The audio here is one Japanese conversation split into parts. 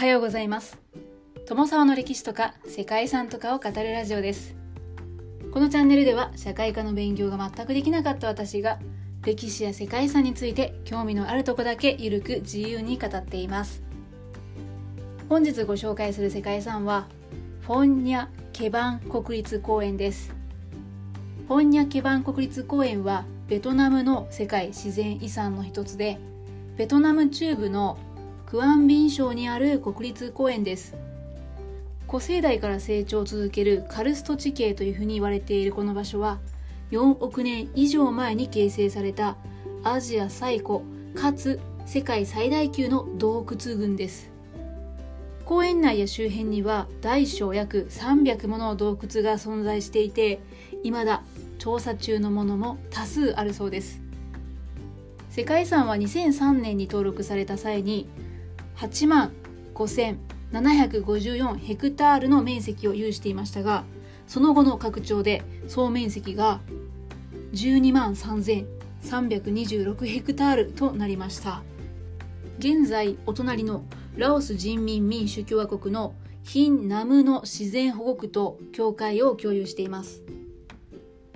はようございます。友沢の歴史とか世界遺産とかを語るラジオです。このチャンネルでは社会科の勉強が全くできなかった私が歴史や世界遺産について興味のあるとこだけゆるく自由に語っています。本日ご紹介する世界遺産はフォンニャ・ケバン国立公園です。フォンニャ・ケバン国立公園はベトナムの世界自然遺産の一つでベトナム中部のクアンビン省にある国立公園です。古生代から成長を続けるカルスト地形というふうに言われているこの場所は4億年以上前に形成されたアジア最古かつ世界最大級の洞窟群です。公園内や周辺には大小約300もの洞窟が存在していて未だ調査中のものも多数あるそうです。世界遺産は2003年に登録された際に8万5754ヘクタールの面積を有していましたがその後の拡張で総面積が12万3326ヘクタールとなりました。現在お隣のラオス人民民主共和国のヒンナムの自然保護区と境界を共有しています。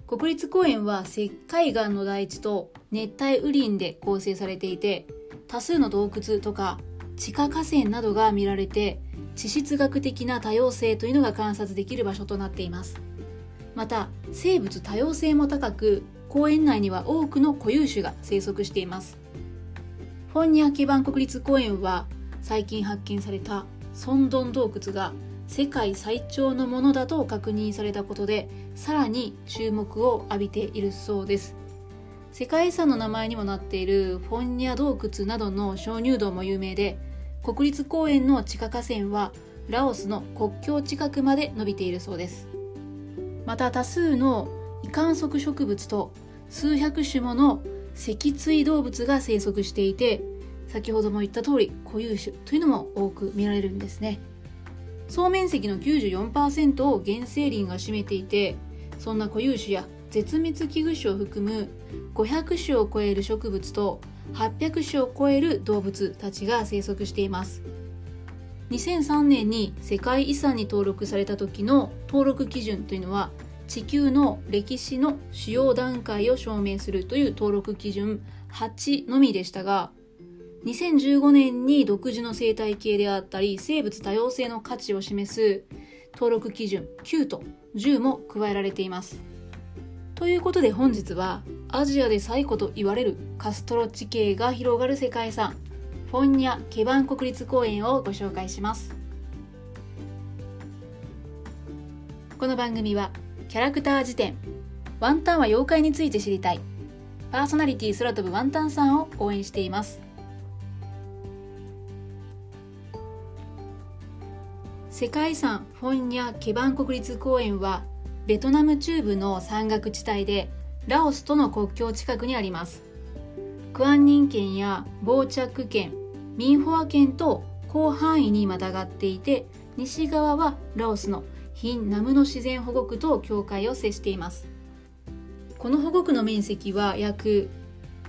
国立公園は石灰岩の大地と熱帯雨林で構成されていて多数の洞窟とか地下河川などが見られて地質学的な多様性というのが観察できる場所となっています。また生物多様性も高く公園内には多くの固有種が生息しています。フォンニャ基盤国立公園は最近発見されたソンドン洞窟が世界最長のものだと確認されたことでさらに注目を浴びているそうです。世界遺産の名前にもなっているフォンニャ洞窟などの鍾乳洞も有名で国立公園の地下河川はラオスの国境近くまで伸びているそうです。また多数の異観測植物と数百種もの脊椎動物が生息していて先ほども言った通り固有種というのも多く見られるんですね。総面積の94%を原生林が占めていてそんな固有種や絶滅危惧種を含む500種を超える植物と800種を超える動物たちが生息しています。2003年に世界遺産に登録された時の登録基準というのは地球の歴史の主要段階を証明するという登録基準8のみでしたが2015年に独自の生態系であったり生物多様性の価値を示す登録基準9と10も加えられています。ということで本日はアジアで最古と言われるカストロ地形が広がる世界遺産フォンニャ・ケバン国立公園をご紹介します。この番組はキャラクター辞典ワンタンは妖怪について知りたいパーソナリティ空飛ぶワンタンさんを応援しています。世界遺産フォンニャ・ケバン国立公園はベトナム中部の山岳地帯でラオスとの国境近くにあります。クアンニン県やボーチャック県ミンホア県と広範囲にまたがっていて西側はラオスのヒンナムの自然保護区と境界を接しています。この保護区の面積は約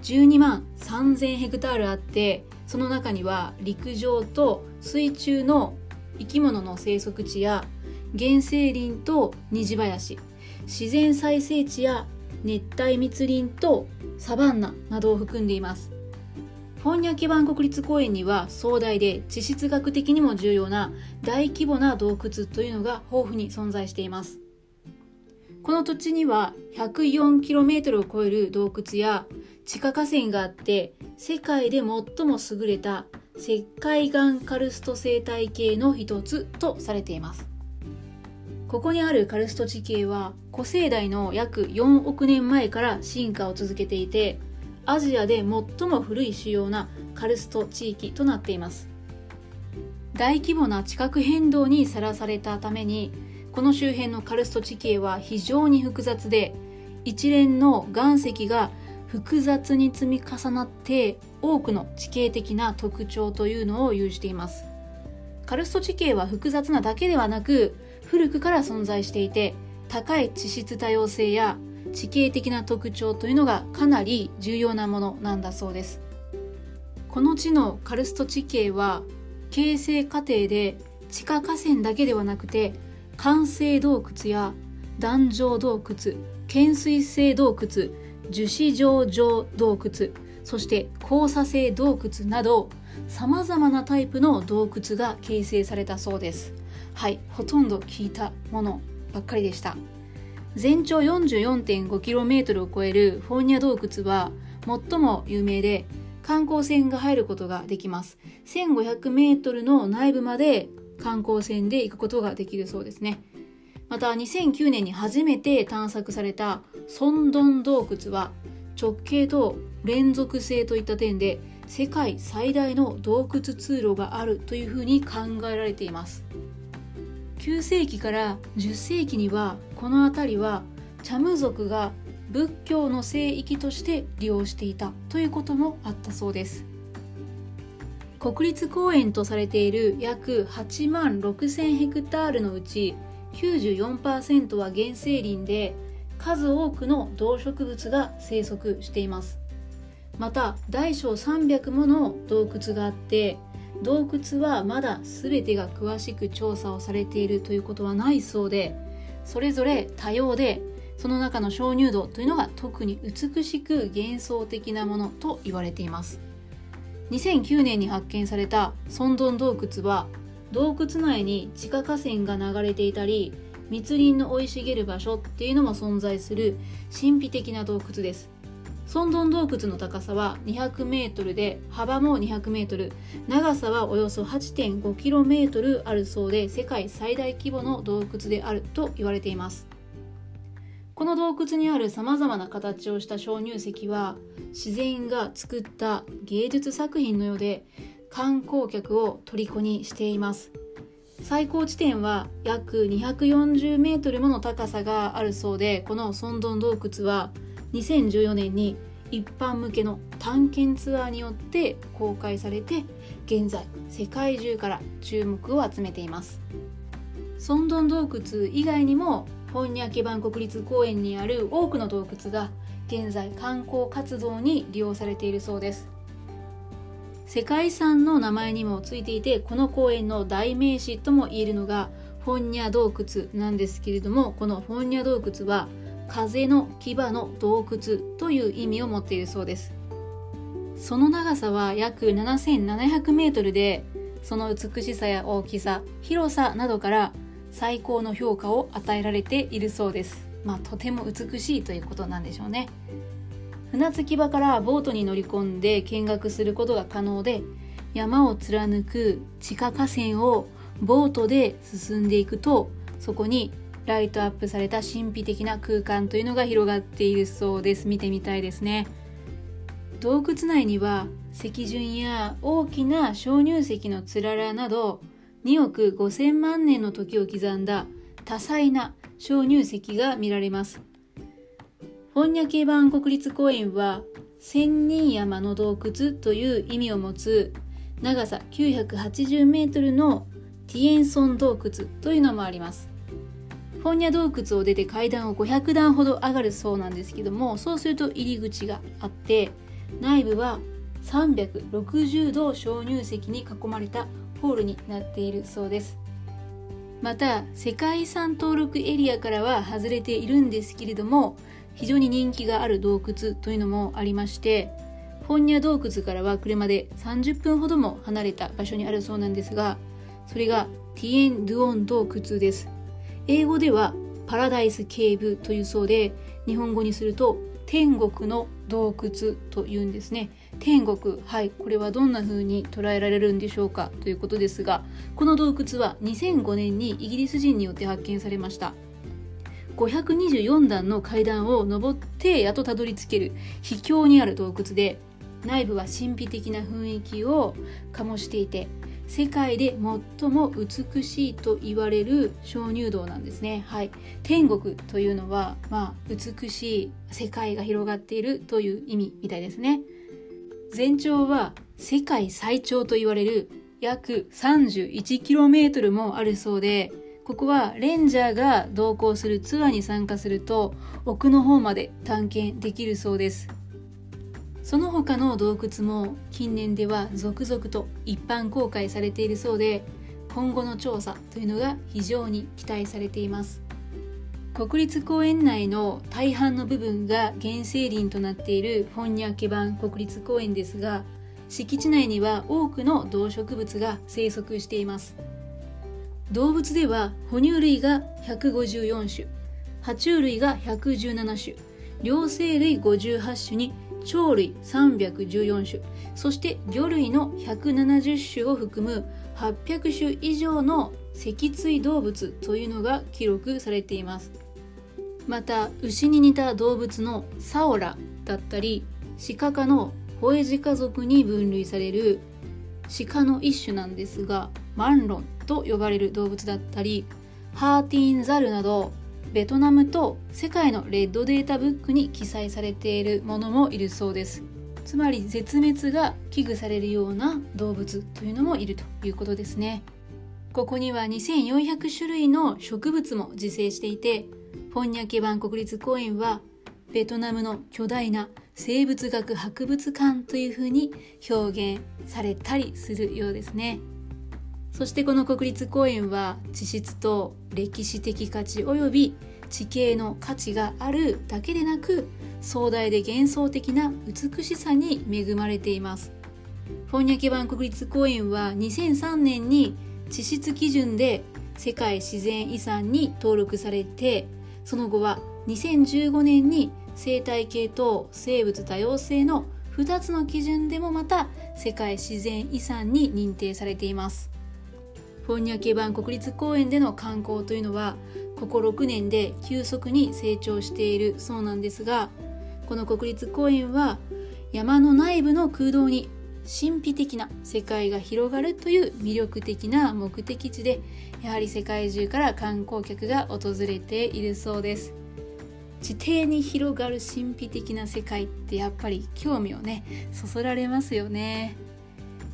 12万3000ヘクタールあってその中には陸上と水中の生き物の生息地や原生林と虹林自然再生地や熱帯密林とサバンナなどを含んでいます。フォンニャ基盤国立公園には壮大で地質学的にも重要な大規模な洞窟というのが豊富に存在しています。この土地には 104km を超える洞窟や地下河川があって世界で最も優れた石灰岩カルスト生態系の一つとされています。ここにあるカルスト地形は古生代の約4億年前から進化を続けていてアジアで最も古い主要なカルスト地域となっています。大規模な地殻変動にさらされたためにこの周辺のカルスト地形は非常に複雑で一連の岩石が複雑に積み重なって多くの地形的な特徴というのを有しています。カルスト地形は複雑なだけではなく古くから存在していて高い地質多様性や地形的な特徴というのがかなり重要なものなんだそうです。この地のカルスト地形は形成過程で地下河川だけではなくて完成洞窟や壇上洞窟懸垂性洞窟樹脂状状洞窟そして交差性洞窟などさまざまなタイプの洞窟が形成されたそうです。はいほとんど聞いたものばっかりでした。全長 44.5km を超えるフォーニャ洞窟は最も有名で観光船が入ることができます。1500メートルの内部まで観光船で行くことができるそうですね。また2009年に初めて探索されたソンドン洞窟は直径と連続性といった点で世界最大の洞窟通路があるというふうに考えられています。9世紀から10世紀にはこの辺りはチャム族が仏教の聖域として利用していたということもあったそうです。国立公園とされている約8万6000ヘクタールのうち94%は原生林で数多くの動植物が生息しています。また大小300もの洞窟があって洞窟はまだ全てが詳しく調査をされているということはないそうでそれぞれ多様でその中の鍾乳洞というのが特に美しく幻想的なものと言われています。2009年に発見されたソンドン洞窟は洞窟内に地下河川が流れていたり密林の生い茂る場所っていうのも存在する神秘的な洞窟です。ソンドン洞窟の高さは200メートルで幅も200メートル。長さはおよそ8.5キロメートルあるそうで世界最大規模の洞窟であると言われています。この洞窟にあるさまざまな形をした鍾乳石は自然が作った芸術作品のようで観光客を虜にしています。最高地点は約240メートルもの高さがあるそうでこのソンドン洞窟は2014年に一般向けの探検ツアーによって公開されて現在世界中から注目を集めています。ソンドン洞窟以外にも本ニャケバン国立公園にある多くの洞窟が現在観光活動に利用されているそうです。世界遺産の名前にもついていてこの公園の代名詞とも言えるのがフォンニャ洞窟なんですけれどもこのフォンニャ洞窟は風の牙の洞窟という意味を持っているそうです。その長さは約7700メートルでその美しさや大きさ広さなどから最高の評価を与えられているそうです。まあとても美しいということなんでしょうね。船着き場からボートに乗り込んで見学することが可能で山を貫く地下河川をボートで進んでいくとそこにライトアップされた神秘的な空間というのが広がっているそうです見てみたいですね洞窟内には石筍や大きな鍾乳石のつららなど2億5000万年の時を刻んだ多彩な鍾乳石が見られます。本屋系版国立公園は千人山の洞窟という意味を持つ長さ980メートルのティエンソン洞窟というのもあります。本屋洞窟を出て階段を500段ほど上がるそうなんですけどもそうすると入り口があって内部は360度鍾乳石に囲まれたホールになっているそうです。また世界遺産登録エリアからは外れているんですけれども非常に人気がある洞窟というのもありましてフォンニャ洞窟からは車で30分ほども離れた場所にあるそうなんですがそれがティエン・ドゥオン洞窟です。英語ではパラダイスケーブというそうで日本語にすると天国の洞窟というんですね。天国。はい。これはどんな風に捉えられるんでしょうか？ということですがこの洞窟は2005年にイギリス人によって発見されました。524段の階段を上ってやっとたどり着ける秘境にある洞窟で内部は神秘的な雰囲気を醸していて世界で最も美しいと言われる鍾乳洞なんですね。はい、天国というのは、まあ、美しい世界が広がっているという意味みたいですね。全長は世界最長と言われる約 31km もあるそうで、ここはレンジャーが同行するツアーに参加すると奥の方まで探検できるそうです。その他の洞窟も近年では続々と一般公開されているそうで今後の調査というのが非常に期待されています。国立公園内の大半の部分が原生林となっているフォンニャケバン国立公園ですが敷地内には多くの動植物が生息しています。動物では哺乳類が154種爬虫類が117種両生類58種に鳥類314種そして魚類の170種を含む800種以上の脊椎動物というのが記録されています。また牛に似た動物のサオラだったり鹿科のホエジカ族に分類される鹿の一種なんですがマンロンと呼ばれる動物だったりハーティンザルなどベトナムと世界のレッドデータブックに記載されているものもいるそうです。つまり絶滅が危惧されるような動物というのもいるということですね。ここには2400種類の植物も自生していてフォンニャケバン国立公園はベトナムの巨大な生物学博物館というふうに表現されたりするようですね。そしてこの国立公園は地質と歴史的価値及び地形の価値があるだけでなく壮大で幻想的な美しさに恵まれています。フォンニャケバン国立公園は2003年に地質基準で世界自然遺産に登録されてその後は2015年に生態系と生物多様性の2つの基準でもまた世界自然遺産に認定されています。フォンニャケバン国立公園での観光というのはここ6年で急速に成長しているそうなんですがこの国立公園は山の内部の空洞に神秘的な世界が広がるという魅力的な目的地でやはり世界中から観光客が訪れているそうです。地底に広がる神秘的な世界ってやっぱり興味をねそそられますよね。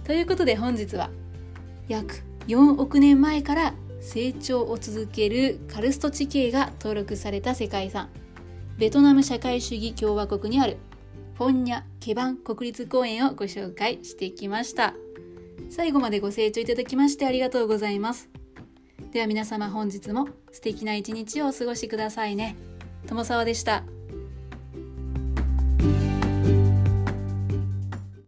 ということで本日は約4億年前から成長を続けるカルスト地形が登録された世界遺産。ベトナム社会主義共和国にあるフォンニャ・ケバン国立公園をご紹介してきました。最後までご清聴いただきましてありがとうございます。では皆様本日も素敵な一日をお過ごしくださいね。友沢でした。